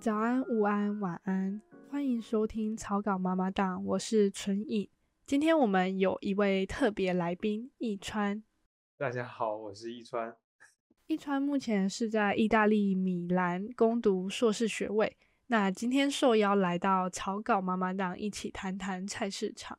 早安、午安、晚安，欢迎收听草稿妈妈档，我是纯颖。今天我们有一位特别来宾，易川。大家好，我是易川。易川目前是在意大利米兰攻读硕士学位。那今天受邀来到草稿妈妈档，一起谈谈菜市场。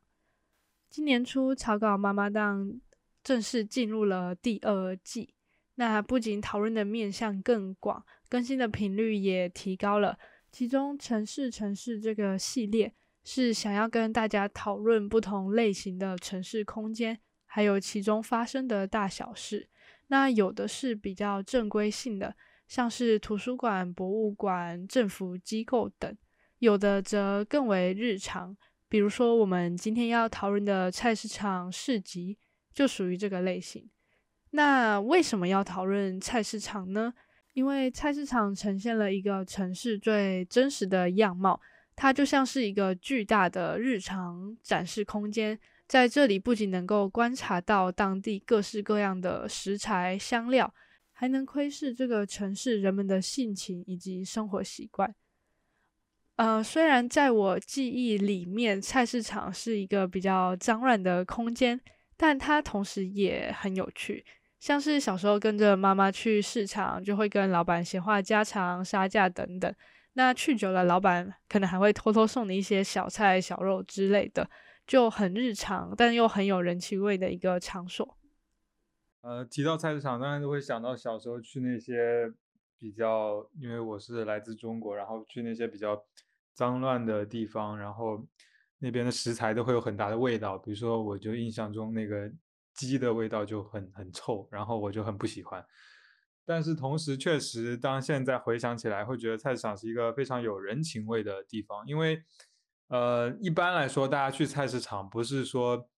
今年初，草稿妈妈档正式进入了第二季。那不仅讨论的面向更广，更新的频率也提高了。其中，城市城市这个系列是想要跟大家讨论不同类型的城市空间，还有其中发生的大小事。那有的是比较正规性的，像是图书馆、博物馆、政府机构等；有的则更为日常，比如说我们今天要讨论的菜市场市集，就属于这个类型。那为什么要讨论菜市场呢？因为菜市场呈现了一个城市最真实的样貌，它就像是一个巨大的日常展示空间。在这里，不仅能够观察到当地各式各样的食材香料，还能窥视这个城市人们的性情以及生活习惯。呃，虽然在我记忆里面，菜市场是一个比较脏乱的空间，但它同时也很有趣。像是小时候跟着妈妈去市场，就会跟老板闲话家常、杀价等等。那去久了，老板可能还会偷偷送你一些小菜、小肉之类的，就很日常，但又很有人情味的一个场所。呃，提到菜市场，当然都会想到小时候去那些比较，因为我是来自中国，然后去那些比较脏乱的地方，然后那边的食材都会有很大的味道。比如说，我就印象中那个。鸡的味道就很很臭，然后我就很不喜欢。但是同时，确实，当现在回想起来，会觉得菜市场是一个非常有人情味的地方。因为，呃，一般来说，大家去菜市场不是说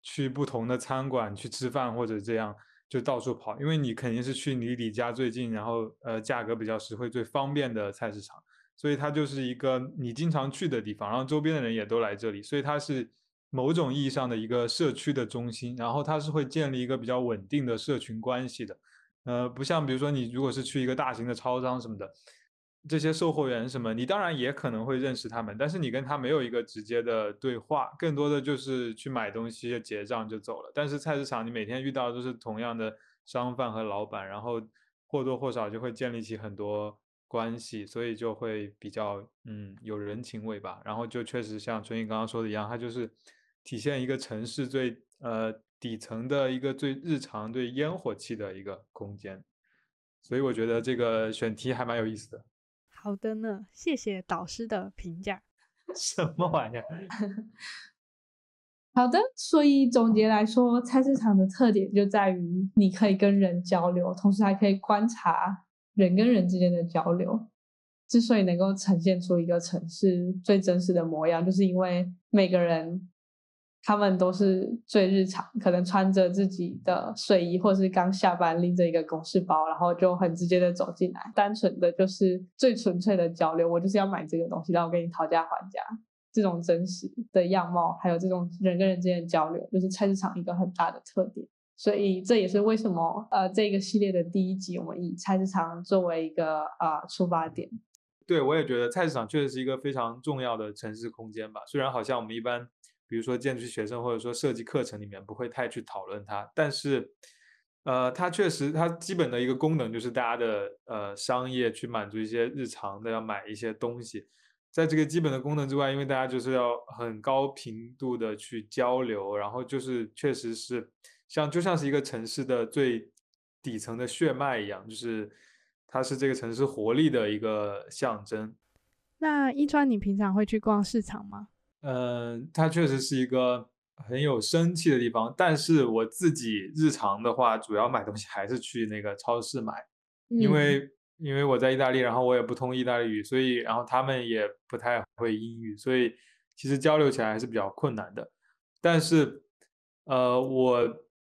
去不同的餐馆去吃饭或者这样就到处跑，因为你肯定是去离你家最近，然后呃价格比较实惠、最方便的菜市场。所以它就是一个你经常去的地方，然后周边的人也都来这里，所以它是。某种意义上的一个社区的中心，然后它是会建立一个比较稳定的社群关系的，呃，不像比如说你如果是去一个大型的超商什么的，这些售货员什么，你当然也可能会认识他们，但是你跟他没有一个直接的对话，更多的就是去买东西、结账就走了。但是菜市场你每天遇到的都是同样的商贩和老板，然后或多或少就会建立起很多关系，所以就会比较嗯有人情味吧。然后就确实像春英刚刚说的一样，它就是。体现一个城市最呃底层的一个最日常、最烟火气的一个空间，所以我觉得这个选题还蛮有意思的。好的呢，谢谢导师的评价。什么玩意儿？好的，所以总结来说，菜市场的特点就在于你可以跟人交流，同时还可以观察人跟人之间的交流。之所以能够呈现出一个城市最真实的模样，就是因为每个人。他们都是最日常，可能穿着自己的睡衣，或是刚下班拎着一个公事包，然后就很直接的走进来，单纯的就是最纯粹的交流。我就是要买这个东西，然后跟你讨价还价，这种真实的样貌，还有这种人跟人之间的交流，就是菜市场一个很大的特点。所以这也是为什么呃这个系列的第一集，我们以菜市场作为一个呃出发点。对，我也觉得菜市场确实是一个非常重要的城市空间吧。虽然好像我们一般。比如说建筑系学生或者说设计课程里面不会太去讨论它，但是，呃，它确实它基本的一个功能就是大家的呃商业去满足一些日常的要买一些东西，在这个基本的功能之外，因为大家就是要很高频度的去交流，然后就是确实是像就像是一个城市的最底层的血脉一样，就是它是这个城市活力的一个象征。那一川，你平常会去逛市场吗？嗯，它确实是一个很有生气的地方，但是我自己日常的话，主要买东西还是去那个超市买，因为因为我在意大利，然后我也不通意大利语，所以然后他们也不太会英语，所以其实交流起来还是比较困难的。但是，呃，我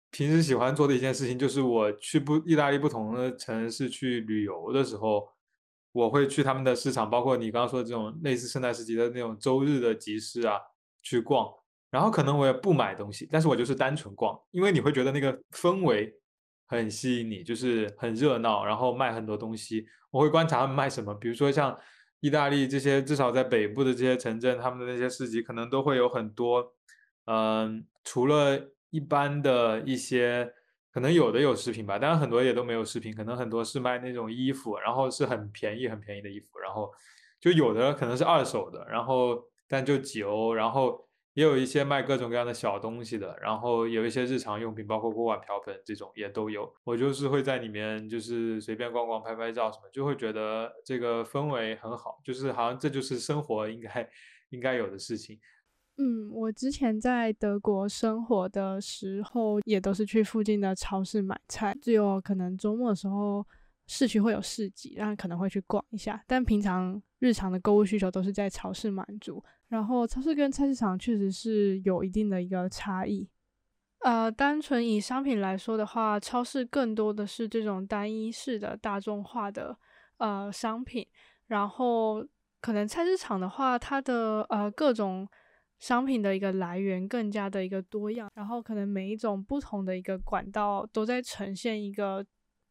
平时喜欢做的一件事情就是我去不意大利不同的城市去旅游的时候。我会去他们的市场，包括你刚刚说的这种类似圣诞市集的那种周日的集市啊，去逛。然后可能我也不买东西，但是我就是单纯逛，因为你会觉得那个氛围很吸引你，就是很热闹，然后卖很多东西。我会观察他们卖什么，比如说像意大利这些至少在北部的这些城镇，他们的那些市集可能都会有很多，嗯，除了一般的一些，可能有的有食品吧，当然很多也都没有食品，可能很多是卖那种衣服，然后是很便宜很便宜的衣服，然后就有的可能是二手的，然后但就几欧，然后。也有一些卖各种各样的小东西的，然后有一些日常用品，包括锅碗瓢盆这种也都有。我就是会在里面就是随便逛逛、拍拍照什么，就会觉得这个氛围很好，就是好像这就是生活应该应该有的事情。嗯，我之前在德国生活的时候，也都是去附近的超市买菜，只有可能周末的时候市区会有市集，然后可能会去逛一下，但平常日常的购物需求都是在超市满足。然后超市跟菜市场确实是有一定的一个差异，呃，单纯以商品来说的话，超市更多的是这种单一式的大众化的呃商品，然后可能菜市场的话，它的呃各种商品的一个来源更加的一个多样，然后可能每一种不同的一个管道都在呈现一个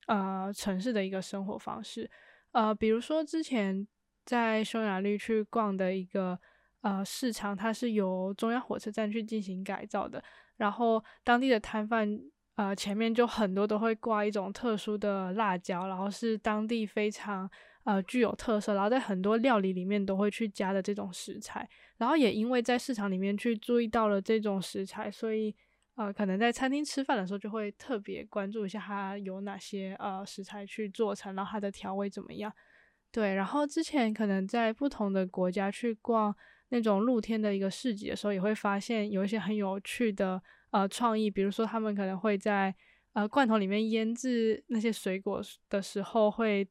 呃城市的一个生活方式，呃，比如说之前在匈牙利去逛的一个。呃，市场它是由中央火车站去进行改造的，然后当地的摊贩呃前面就很多都会挂一种特殊的辣椒，然后是当地非常呃具有特色，然后在很多料理里面都会去加的这种食材，然后也因为在市场里面去注意到了这种食材，所以呃可能在餐厅吃饭的时候就会特别关注一下它有哪些呃食材去做成，然后它的调味怎么样。对，然后之前可能在不同的国家去逛。那种露天的一个市集的时候，也会发现有一些很有趣的呃创意，比如说他们可能会在呃罐头里面腌制那些水果的时候，会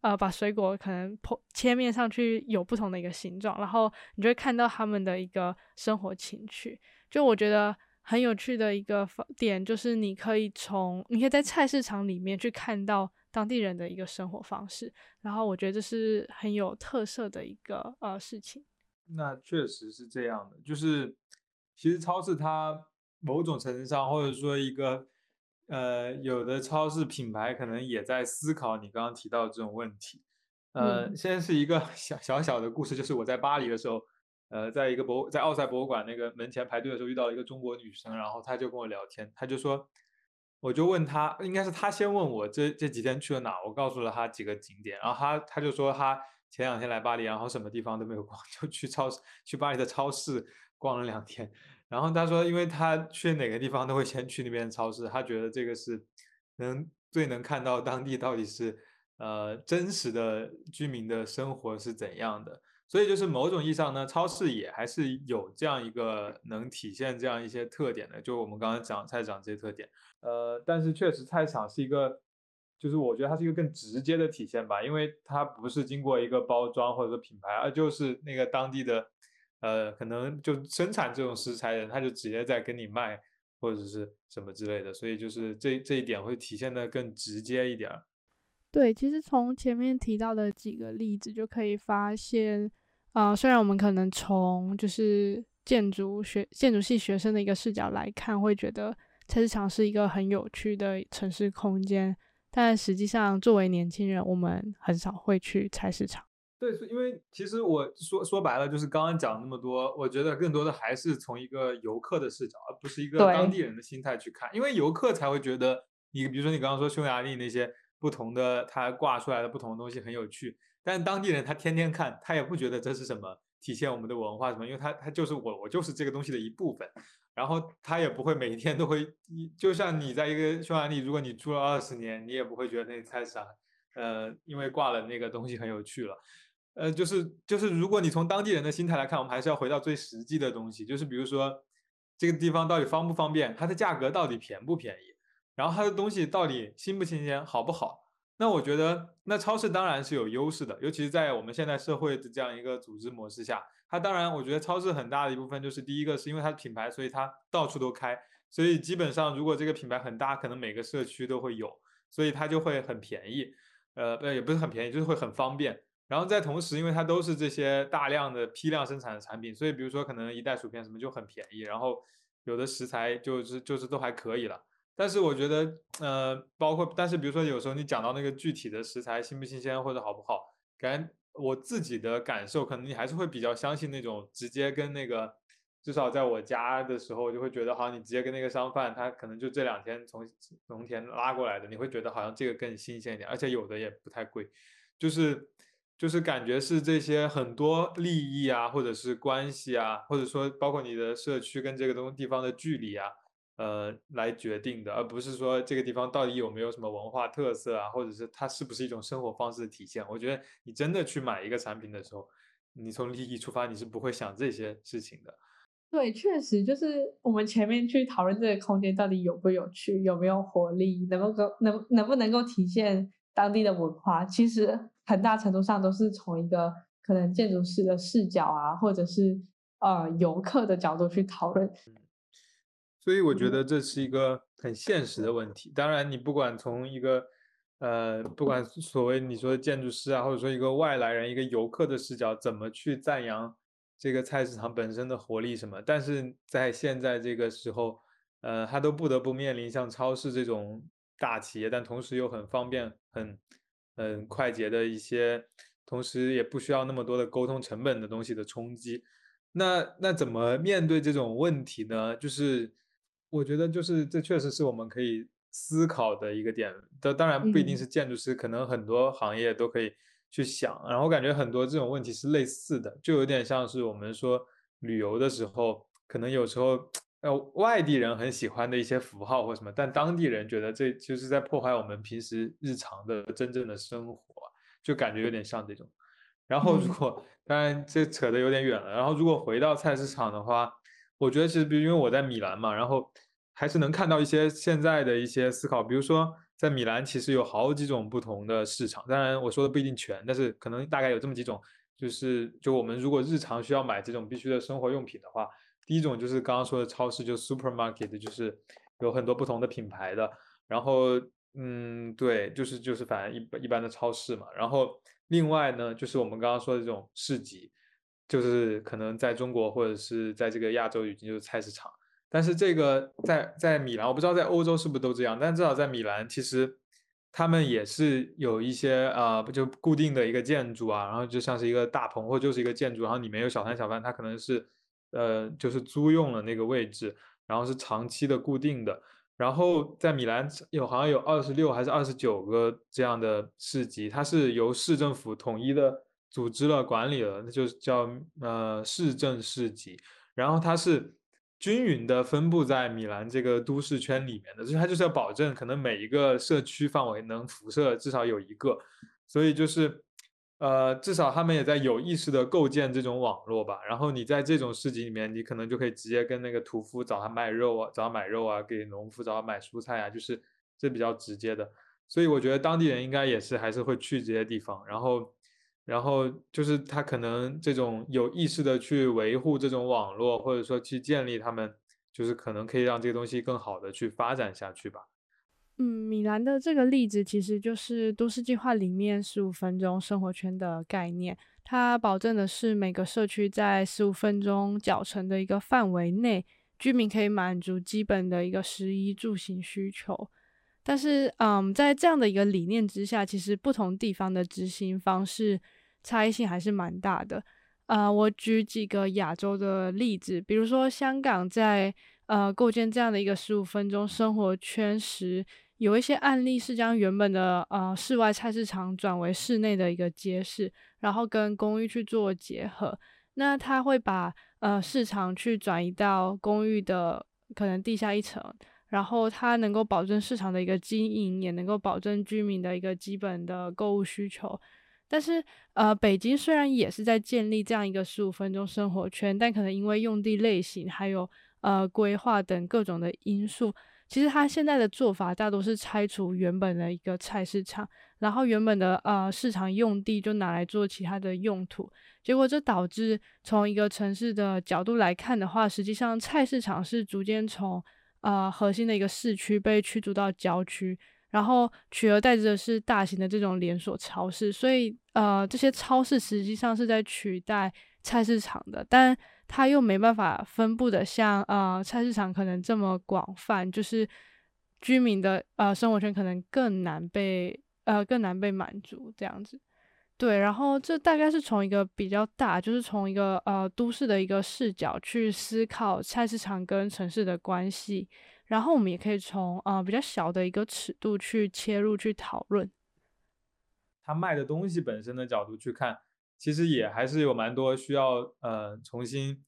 呃把水果可能剖切面上去有不同的一个形状，然后你就会看到他们的一个生活情趣。就我觉得很有趣的一个点，就是你可以从你可以在菜市场里面去看到当地人的一个生活方式，然后我觉得这是很有特色的一个呃事情。那确实是这样的，就是其实超市它某种程度上，或者说一个呃，有的超市品牌可能也在思考你刚刚提到的这种问题。呃，现在是一个小 小小的故事，就是我在巴黎的时候，呃，在一个博在奥赛博物馆那个门前排队的时候，遇到了一个中国女生，然后她就跟我聊天，她就说，我就问她，应该是她先问我这这几天去了哪，我告诉了她几个景点，然后她她就说她。前两天来巴黎，然后什么地方都没有逛，就去超市，去巴黎的超市逛了两天。然后他说，因为他去哪个地方都会先去那边超市，他觉得这个是能最能看到当地到底是呃真实的居民的生活是怎样的。所以就是某种意义上呢，超市也还是有这样一个能体现这样一些特点的，就我们刚刚讲菜场这些特点。呃，但是确实菜场是一个。就是我觉得它是一个更直接的体现吧，因为它不是经过一个包装或者说品牌，而就是那个当地的，呃，可能就生产这种食材的人，他就直接在跟你卖或者是什么之类的，所以就是这这一点会体现的更直接一点。对，其实从前面提到的几个例子就可以发现，啊，虽然我们可能从就是建筑学、建筑系学生的一个视角来看，会觉得菜市场是一个很有趣的城市空间。但实际上，作为年轻人，我们很少会去菜市场。对，是因为其实我说说白了，就是刚刚讲那么多，我觉得更多的还是从一个游客的视角，而不是一个当地人的心态去看。因为游客才会觉得你，比如说你刚刚说匈牙利那些不同的，他挂出来的不同的东西很有趣，但是当地人他天天看，他也不觉得这是什么体现我们的文化什么，因为他他就是我，我就是这个东西的一部分。然后他也不会每天都会，就像你在一个匈牙利，如果你住了二十年，你也不会觉得那菜市场，呃，因为挂了那个东西很有趣了，呃，就是就是，如果你从当地人的心态来看，我们还是要回到最实际的东西，就是比如说这个地方到底方不方便，它的价格到底便不便宜，然后它的东西到底新不新鲜，好不好？那我觉得，那超市当然是有优势的，尤其是在我们现在社会的这样一个组织模式下。它当然，我觉得超市很大的一部分就是第一个是因为它的品牌，所以它到处都开，所以基本上如果这个品牌很大，可能每个社区都会有，所以它就会很便宜，呃，不也不是很便宜，就是会很方便。然后在同时，因为它都是这些大量的批量生产的产品，所以比如说可能一袋薯片什么就很便宜，然后有的食材就是就是都还可以了。但是我觉得，呃，包括但是比如说有时候你讲到那个具体的食材新不新鲜或者好不好，感觉我自己的感受，可能你还是会比较相信那种直接跟那个，至少在我家的时候，就会觉得好像你直接跟那个商贩，他可能就这两天从农田拉过来的，你会觉得好像这个更新鲜一点，而且有的也不太贵，就是就是感觉是这些很多利益啊，或者是关系啊，或者说包括你的社区跟这个东地方的距离啊。呃，来决定的，而不是说这个地方到底有没有什么文化特色啊，或者是它是不是一种生活方式的体现。我觉得你真的去买一个产品的时候，你从利益出发，你是不会想这些事情的。对，确实就是我们前面去讨论这个空间到底有不有趣，有没有活力，能不能能能不能够体现当地的文化，其实很大程度上都是从一个可能建筑师的视角啊，或者是呃游客的角度去讨论。所以我觉得这是一个很现实的问题。当然，你不管从一个，呃，不管所谓你说的建筑师啊，或者说一个外来人、一个游客的视角，怎么去赞扬这个菜市场本身的活力什么，但是在现在这个时候，呃，他都不得不面临像超市这种大企业，但同时又很方便、很很快捷的一些，同时也不需要那么多的沟通成本的东西的冲击。那那怎么面对这种问题呢？就是。我觉得就是这确实是我们可以思考的一个点，当当然不一定是建筑师，可能很多行业都可以去想。然后感觉很多这种问题是类似的，就有点像是我们说旅游的时候，可能有时候呃外地人很喜欢的一些符号或什么，但当地人觉得这就是在破坏我们平时日常的真正的生活，就感觉有点像这种。然后如果当然这扯得有点远了，然后如果回到菜市场的话。我觉得其实，比如因为我在米兰嘛，然后还是能看到一些现在的一些思考。比如说，在米兰其实有好几种不同的市场，当然我说的不一定全，但是可能大概有这么几种。就是就我们如果日常需要买这种必须的生活用品的话，第一种就是刚刚说的超市，就 supermarket，就是有很多不同的品牌的。然后，嗯，对，就是就是反正一一般的超市嘛。然后另外呢，就是我们刚刚说的这种市集。就是可能在中国或者是在这个亚洲已经就是菜市场，但是这个在在米兰，我不知道在欧洲是不是都这样，但至少在米兰，其实他们也是有一些啊，不就固定的一个建筑啊，然后就像是一个大棚或就是一个建筑，然后里面有小摊小贩，他可能是呃就是租用了那个位置，然后是长期的固定的，然后在米兰有好像有二十六还是二十九个这样的市集，它是由市政府统一的。组织了管理了，那就是叫呃市政市集，然后它是均匀的分布在米兰这个都市圈里面的，所以它就是要保证可能每一个社区范围能辐射至少有一个，所以就是呃至少他们也在有意识的构建这种网络吧。然后你在这种市集里面，你可能就可以直接跟那个屠夫找他卖肉啊，找他买肉啊，给农夫找他买蔬菜啊，就是这比较直接的。所以我觉得当地人应该也是还是会去这些地方，然后。然后就是他可能这种有意识的去维护这种网络，或者说去建立他们，就是可能可以让这个东西更好的去发展下去吧。嗯，米兰的这个例子其实就是都市计划里面十五分钟生活圈的概念，它保证的是每个社区在十五分钟脚程的一个范围内，居民可以满足基本的一个食衣住行需求。但是，嗯，在这样的一个理念之下，其实不同地方的执行方式。差异性还是蛮大的，呃，我举几个亚洲的例子，比如说香港在呃构建这样的一个十五分钟生活圈时，有一些案例是将原本的呃室外菜市场转为室内的一个街市，然后跟公寓去做结合。那他会把呃市场去转移到公寓的可能地下一层，然后它能够保证市场的一个经营，也能够保证居民的一个基本的购物需求。但是，呃，北京虽然也是在建立这样一个十五分钟生活圈，但可能因为用地类型还有呃规划等各种的因素，其实它现在的做法大多是拆除原本的一个菜市场，然后原本的呃市场用地就拿来做其他的用途，结果这导致从一个城市的角度来看的话，实际上菜市场是逐渐从呃核心的一个市区被驱逐到郊区。然后取而代之的是大型的这种连锁超市，所以呃，这些超市实际上是在取代菜市场的，但它又没办法分布的像呃菜市场可能这么广泛，就是居民的呃生活圈可能更难被呃更难被满足这样子。对，然后这大概是从一个比较大，就是从一个呃都市的一个视角去思考菜市场跟城市的关系，然后我们也可以从呃比较小的一个尺度去切入去讨论。他卖的东西本身的角度去看，其实也还是有蛮多需要呃重新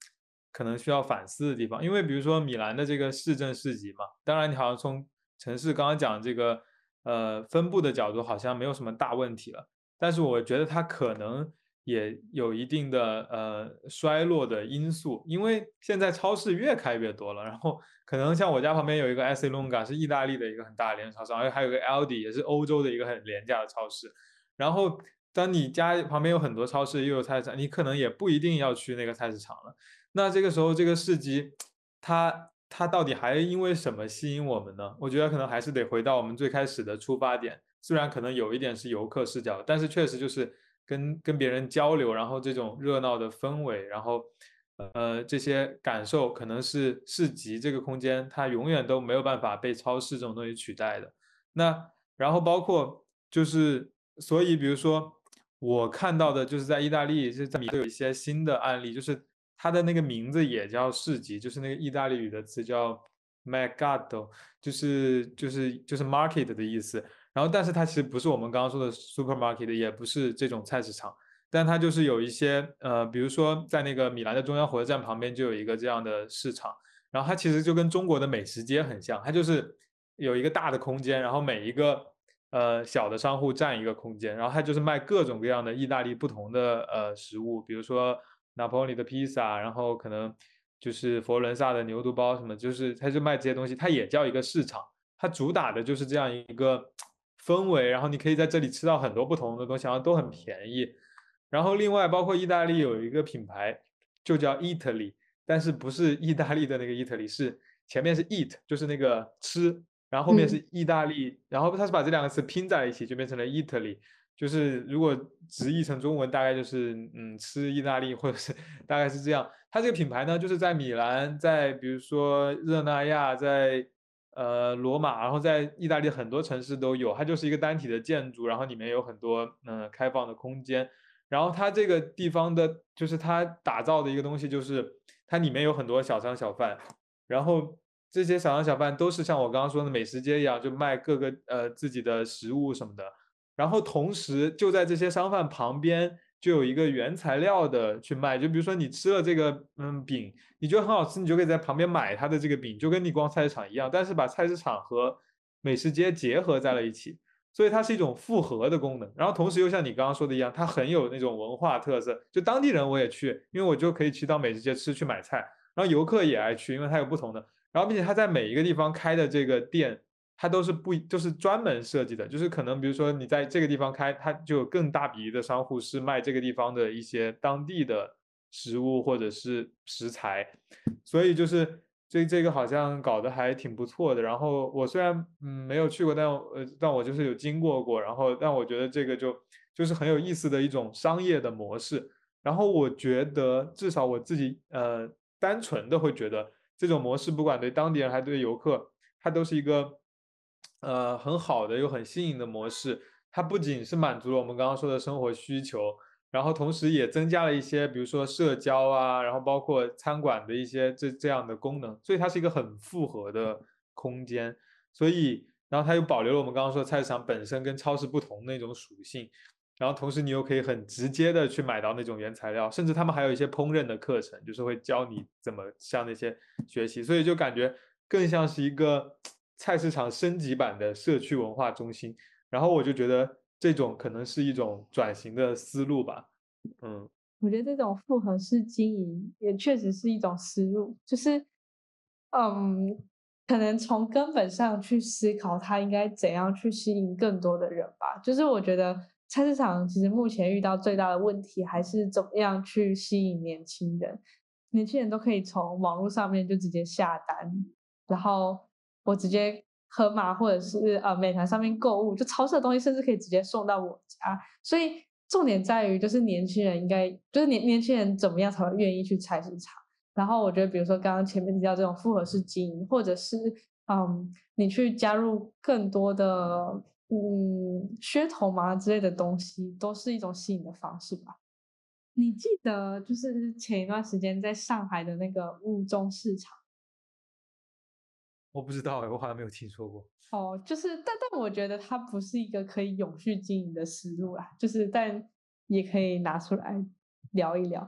可能需要反思的地方。因为比如说米兰的这个市政市集嘛，当然你好像从城市刚刚讲这个呃分布的角度好像没有什么大问题了，但是我觉得它可能也有一定的呃衰落的因素，因为现在超市越开越多了，然后可能像我家旁边有一个 S Longa 是意大利的一个很大的连锁超市，而且还有个 Aldi 也是欧洲的一个很廉价的超市。然后，当你家旁边有很多超市，又有菜市场，你可能也不一定要去那个菜市场了。那这个时候，这个市集，它它到底还因为什么吸引我们呢？我觉得可能还是得回到我们最开始的出发点。虽然可能有一点是游客视角，但是确实就是跟跟别人交流，然后这种热闹的氛围，然后呃这些感受，可能是市集这个空间它永远都没有办法被超市这种东西取代的。那然后包括就是。所以，比如说我看到的，就是在意大利，就在米有一些新的案例，就是它的那个名字也叫市集，就是那个意大利语的词叫 mercato，就是就是就是 market 的意思。然后，但是它其实不是我们刚刚说的 supermarket，也不是这种菜市场，但它就是有一些呃，比如说在那个米兰的中央火车站旁边就有一个这样的市场，然后它其实就跟中国的美食街很像，它就是有一个大的空间，然后每一个。呃，小的商户占一个空间，然后他就是卖各种各样的意大利不同的呃食物，比如说拿破仑的披萨，然后可能就是佛罗伦萨的牛肚包什么，就是他就卖这些东西，它也叫一个市场，它主打的就是这样一个氛围，然后你可以在这里吃到很多不同的东西，然后都很便宜。然后另外包括意大利有一个品牌就叫 Italy，但是不是意大利的那个 Italy，是前面是 eat，就是那个吃。然后后面是意大利，然后他是把这两个词拼在了一起，就变成了 Italy。就是如果直译成中文，大概就是嗯吃意大利，或者是大概是这样。它这个品牌呢，就是在米兰，在比如说热那亚，在呃罗马，然后在意大利很多城市都有。它就是一个单体的建筑，然后里面有很多嗯开放的空间。然后它这个地方的，就是它打造的一个东西，就是它里面有很多小商小贩，然后。这些小商小贩都是像我刚刚说的美食街一样，就卖各个呃自己的食物什么的。然后同时就在这些商贩旁边就有一个原材料的去卖，就比如说你吃了这个嗯饼，你觉得很好吃，你就可以在旁边买它的这个饼，就跟你逛菜市场一样，但是把菜市场和美食街结合在了一起，所以它是一种复合的功能。然后同时又像你刚刚说的一样，它很有那种文化特色，就当地人我也去，因为我就可以去到美食街吃去买菜，然后游客也爱去，因为它有不同的。然后，并且他在每一个地方开的这个店，它都是不就是专门设计的，就是可能比如说你在这个地方开，它就有更大比例的商户是卖这个地方的一些当地的食物或者是食材，所以就是这这个好像搞得还挺不错的。然后我虽然嗯没有去过，但呃但我就是有经过过，然后但我觉得这个就就是很有意思的一种商业的模式。然后我觉得至少我自己呃单纯的会觉得。这种模式不管对当地人还是对游客，它都是一个呃很好的又很新颖的模式。它不仅是满足了我们刚刚说的生活需求，然后同时也增加了一些，比如说社交啊，然后包括餐馆的一些这这样的功能。所以它是一个很复合的空间。所以，然后它又保留了我们刚刚说菜市场本身跟超市不同的那种属性。然后同时你又可以很直接的去买到那种原材料，甚至他们还有一些烹饪的课程，就是会教你怎么像那些学习，所以就感觉更像是一个菜市场升级版的社区文化中心。然后我就觉得这种可能是一种转型的思路吧。嗯，我觉得这种复合式经营也确实是一种思路，就是嗯，可能从根本上去思考它应该怎样去吸引更多的人吧。就是我觉得。菜市场其实目前遇到最大的问题还是怎么样去吸引年轻人。年轻人都可以从网络上面就直接下单，然后我直接盒马或者是呃美团上面购物，就超市的东西甚至可以直接送到我家。所以重点在于就是年轻人应该就是年年轻人怎么样才会愿意去菜市场。然后我觉得比如说刚刚前面提到这种复合式经营，或者是嗯你去加入更多的。嗯，噱头嘛之类的东西，都是一种吸引的方式吧。你记得就是前一段时间在上海的那个物中市场？我不知道哎，我好像没有听说过。哦，就是，但但我觉得它不是一个可以永续经营的思路啦。就是，但也可以拿出来聊一聊。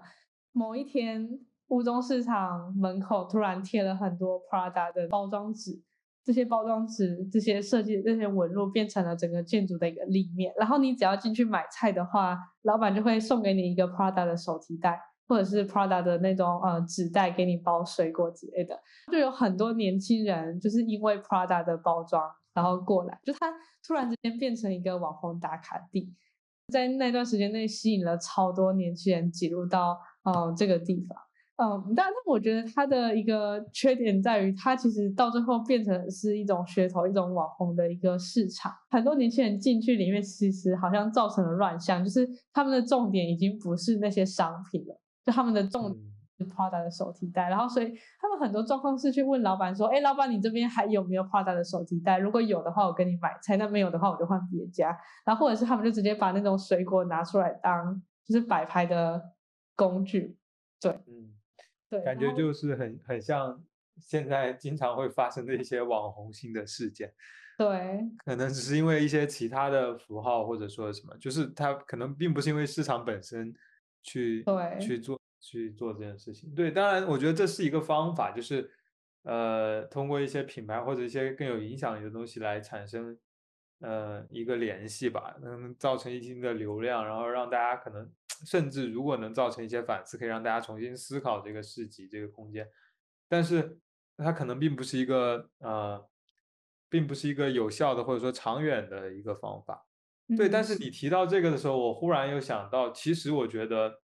某一天，乌中市场门口突然贴了很多 Prada 的包装纸。这些包装纸、这些设计、这些纹路变成了整个建筑的一个立面。然后你只要进去买菜的话，老板就会送给你一个 Prada 的手提袋，或者是 Prada 的那种呃纸袋给你包水果之类的。就有很多年轻人就是因为 Prada 的包装，然后过来，就它突然之间变成一个网红打卡地，在那段时间内吸引了超多年轻人挤入到呃这个地方。嗯，但但我觉得它的一个缺点在于，它其实到最后变成是一种噱头、一种网红的一个市场。很多年轻人进去里面，其实好像造成了乱象，就是他们的重点已经不是那些商品了，就他们的重点是 Prada 的手提袋。然后，所以他们很多状况是去问老板说：“哎，老板，你这边还有没有 Prada 的手提袋？如果有的话，我跟你买菜；那没有的话，我就换别家。”然后，或者是他们就直接把那种水果拿出来当就是摆拍的工具。对，嗯。感觉就是很很像现在经常会发生的一些网红性的事件，对，可能只是因为一些其他的符号或者说什么，就是它可能并不是因为市场本身去对去。做去做这件事情。对，当然我觉得这是一个方法，就是呃通过一些品牌或者一些更有影响力的东西来产生呃一个联系吧，能造成一定的流量，然后让大家可能。甚至如果能造成一些反思，可以让大家重新思考这个市集这个空间，但是它可能并不是一个呃，并不是一个有效的或者说长远的一个方法。对，但是你提到这个的时候，我忽然又想到，其实我觉得，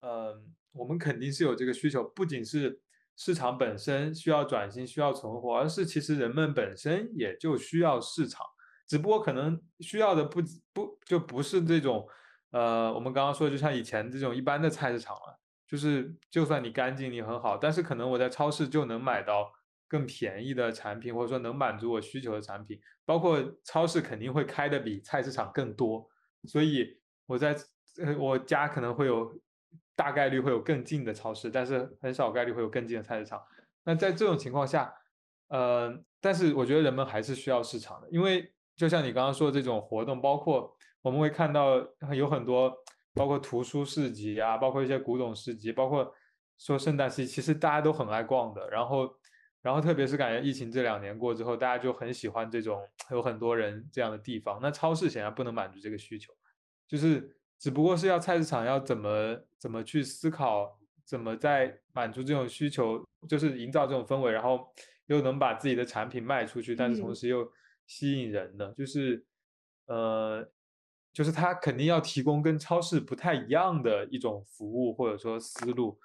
嗯，我们肯定是有这个需求，不仅是市场本身需要转型需要存活，而是其实人们本身也就需要市场，只不过可能需要的不不就不是这种。呃，我们刚刚说，就像以前这种一般的菜市场了，就是就算你干净，你很好，但是可能我在超市就能买到更便宜的产品，或者说能满足我需求的产品。包括超市肯定会开的比菜市场更多，所以我在我家可能会有大概率会有更近的超市，但是很少概率会有更近的菜市场。那在这种情况下，呃，但是我觉得人们还是需要市场的，因为就像你刚刚说的这种活动，包括。我们会看到有很多，包括图书市集啊，包括一些古董市集，包括说圣诞市集，其实大家都很爱逛的。然后，然后特别是感觉疫情这两年过之后，大家就很喜欢这种有很多人这样的地方。那超市显然不能满足这个需求，就是只不过是要菜市场要怎么怎么去思考，怎么在满足这种需求，就是营造这种氛围，然后又能把自己的产品卖出去，但是同时又吸引人的，就是呃。就是它肯定要提供跟超市不太一样的一种服务或者说思路，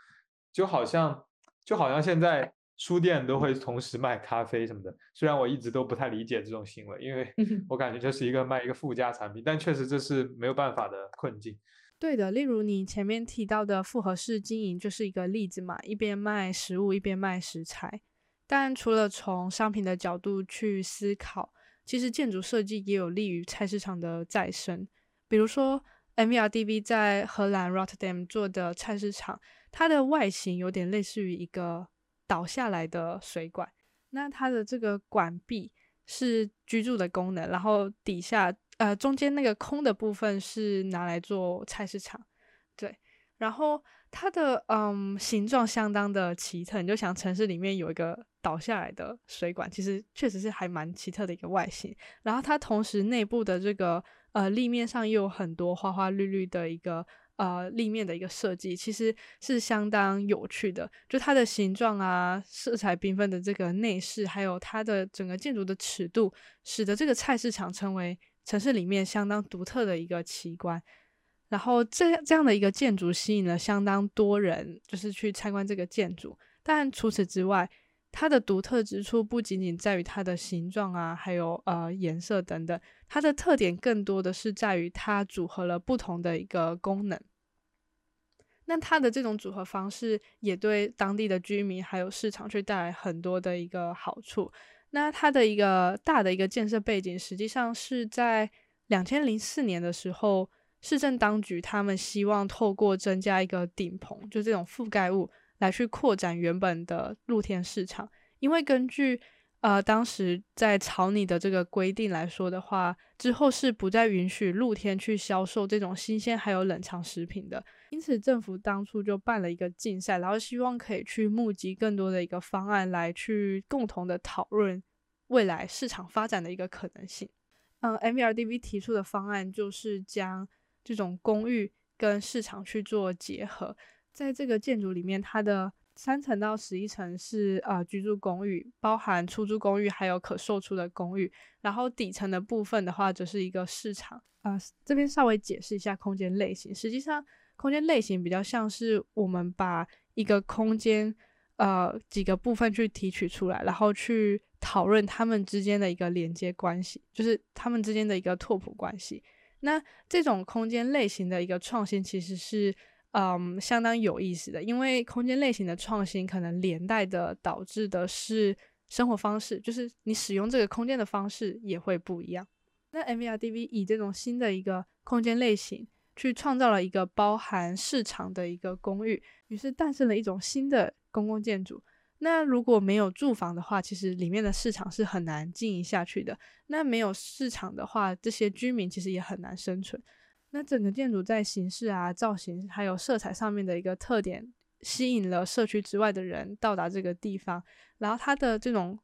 就好像就好像现在书店都会同时卖咖啡什么的，虽然我一直都不太理解这种行为，因为我感觉这是一个卖一个附加产品，但确实这是没有办法的困境。对的，例如你前面提到的复合式经营就是一个例子嘛，一边卖食物一边卖食材。但除了从商品的角度去思考，其实建筑设计也有利于菜市场的再生。比如说，MVRDV 在荷兰 Rotterdam 做的菜市场，它的外形有点类似于一个倒下来的水管。那它的这个管壁是居住的功能，然后底下呃中间那个空的部分是拿来做菜市场。对，然后它的嗯形状相当的奇特，你就想城市里面有一个倒下来的水管，其实确实是还蛮奇特的一个外形。然后它同时内部的这个。呃，立面上又有很多花花绿绿的一个呃立面的一个设计，其实是相当有趣的。就它的形状啊，色彩缤纷的这个内饰，还有它的整个建筑的尺度，使得这个菜市场成为城市里面相当独特的一个奇观。然后这这样的一个建筑吸引了相当多人，就是去参观这个建筑。但除此之外，它的独特之处不仅仅在于它的形状啊，还有呃颜色等等，它的特点更多的是在于它组合了不同的一个功能。那它的这种组合方式也对当地的居民还有市场去带来很多的一个好处。那它的一个大的一个建设背景，实际上是在两千零四年的时候，市政当局他们希望透过增加一个顶棚，就这种覆盖物，来去扩展原本的露天市场，因为根据呃，当时在草拟的这个规定来说的话，之后是不再允许露天去销售这种新鲜还有冷藏食品的。因此，政府当初就办了一个竞赛，然后希望可以去募集更多的一个方案来去共同的讨论未来市场发展的一个可能性。嗯，MVRDV 提出的方案就是将这种公寓跟市场去做结合，在这个建筑里面，它的。三层到十一层是呃居住公寓，包含出租公寓还有可售出的公寓。然后底层的部分的话，则是一个市场。呃，这边稍微解释一下空间类型。实际上，空间类型比较像是我们把一个空间呃几个部分去提取出来，然后去讨论它们之间的一个连接关系，就是它们之间的一个拓扑关系。那这种空间类型的一个创新，其实是。嗯，相当有意思的，因为空间类型的创新可能连带的导致的是生活方式，就是你使用这个空间的方式也会不一样。那 MVRDV 以这种新的一个空间类型去创造了一个包含市场的一个公寓，于是诞生了一种新的公共建筑。那如果没有住房的话，其实里面的市场是很难经营下去的。那没有市场的话，这些居民其实也很难生存。那整个建筑在形式啊、造型还有色彩上面的一个特点，吸引了社区之外的人到达这个地方。然后它的这种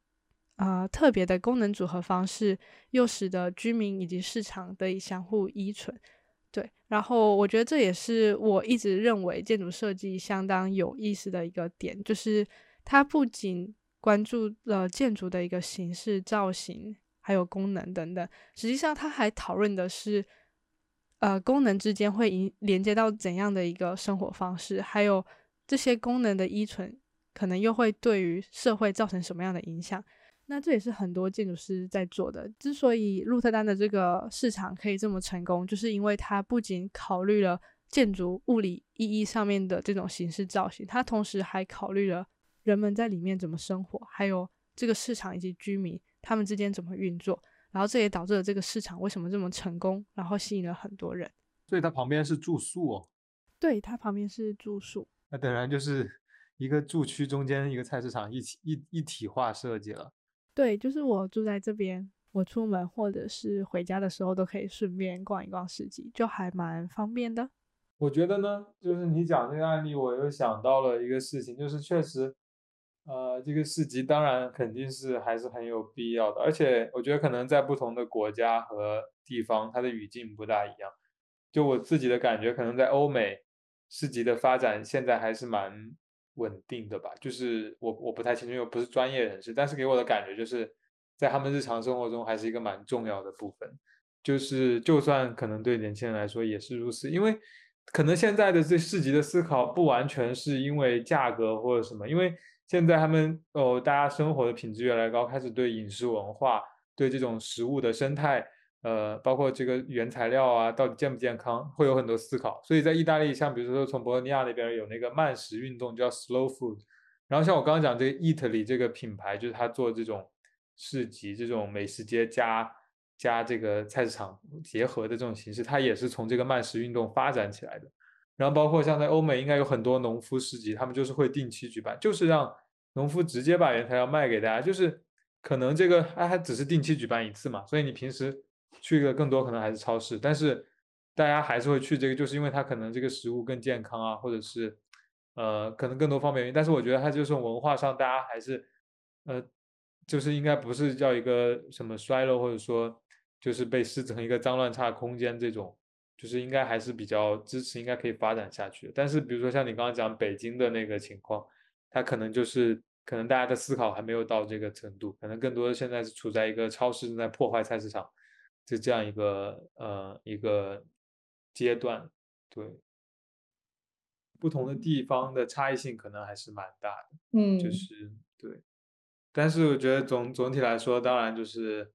啊特别的功能组合方式，又使得居民以及市场得以相互依存。对，然后我觉得这也是我一直认为建筑设计相当有意思的一个点，就是它不仅关注了建筑的一个形式、造型还有功能等等，实际上它还讨论的是。呃，功能之间会连连接到怎样的一个生活方式？还有这些功能的依存，可能又会对于社会造成什么样的影响？那这也是很多建筑师在做的。之所以鹿特丹的这个市场可以这么成功，就是因为它不仅考虑了建筑物理意义上面的这种形式造型，它同时还考虑了人们在里面怎么生活，还有这个市场以及居民他们之间怎么运作。然后这也导致了这个市场为什么这么成功，然后吸引了很多人。所以它旁边是住宿哦。对，它旁边是住宿。那当然就是一个住区中间一个菜市场一起一一体化设计了。对，就是我住在这边，我出门或者是回家的时候都可以顺便逛一逛市集，就还蛮方便的。我觉得呢，就是你讲这个案例，我又想到了一个事情，就是确实。呃，这个市集当然肯定是还是很有必要的，而且我觉得可能在不同的国家和地方，它的语境不大一样。就我自己的感觉，可能在欧美市集的发展现在还是蛮稳定的吧。就是我我不太清楚，因为我不是专业人士，但是给我的感觉就是在他们日常生活中还是一个蛮重要的部分。就是就算可能对年轻人来说也是如此，因为可能现在的这市集的思考不完全是因为价格或者什么，因为。现在他们哦，大家生活的品质越来越高，开始对饮食文化、对这种食物的生态，呃，包括这个原材料啊，到底健不健康，会有很多思考。所以在意大利，像比如说从博洛尼亚那边有那个慢食运动，叫 Slow Food。然后像我刚刚讲这个 Italy 这个品牌，就是他做这种市集、这种美食街加加这个菜市场结合的这种形式，它也是从这个慢食运动发展起来的。然后包括像在欧美，应该有很多农夫市集，他们就是会定期举办，就是让农夫直接把原材料卖给大家，就是可能这个哎还只是定期举办一次嘛，所以你平时去的更多可能还是超市，但是大家还是会去这个，就是因为它可能这个食物更健康啊，或者是呃可能更多方面原因，但是我觉得它就是文化上大家还是呃就是应该不是叫一个什么衰落，或者说就是被视成一个脏乱差空间这种。就是应该还是比较支持，应该可以发展下去。但是比如说像你刚刚讲北京的那个情况，它可能就是可能大家的思考还没有到这个程度，可能更多的现在是处在一个超市正在破坏菜市场，就这样一个呃一个阶段。对，不同的地方的差异性可能还是蛮大的。嗯，就是对。但是我觉得总总体来说，当然就是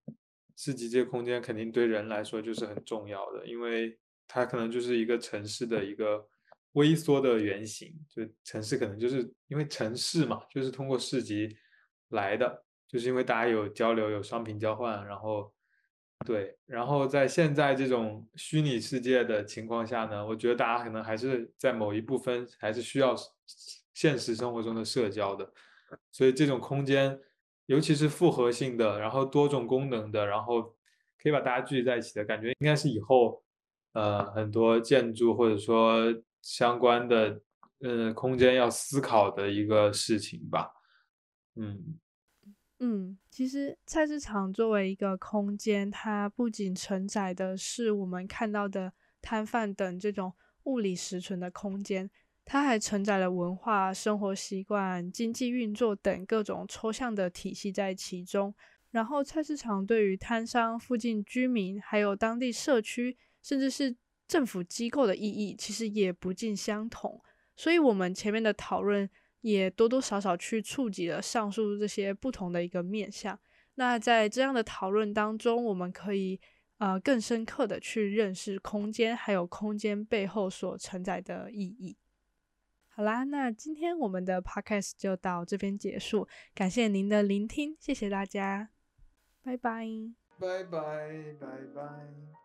市集这个空间肯定对人来说就是很重要的，因为。它可能就是一个城市的一个微缩的原型，就城市可能就是因为城市嘛，就是通过市集来的，就是因为大家有交流、有商品交换，然后对，然后在现在这种虚拟世界的情况下呢，我觉得大家可能还是在某一部分还是需要现实生活中的社交的，所以这种空间，尤其是复合性的，然后多种功能的，然后可以把大家聚集在一起的感觉，应该是以后呃很多建筑或者说相关的呃空间要思考的一个事情吧。嗯嗯，其实菜市场作为一个空间，它不仅承载的是我们看到的摊贩等这种物理实存的空间。它还承载了文化、生活习惯、经济运作等各种抽象的体系在其中。然后，菜市场对于摊商、附近居民，还有当地社区，甚至是政府机构的意义，其实也不尽相同。所以，我们前面的讨论也多多少少去触及了上述这些不同的一个面向。那在这样的讨论当中，我们可以呃更深刻的去认识空间，还有空间背后所承载的意义。好啦，那今天我们的 podcast 就到这边结束，感谢您的聆听，谢谢大家，拜拜，拜拜，拜拜。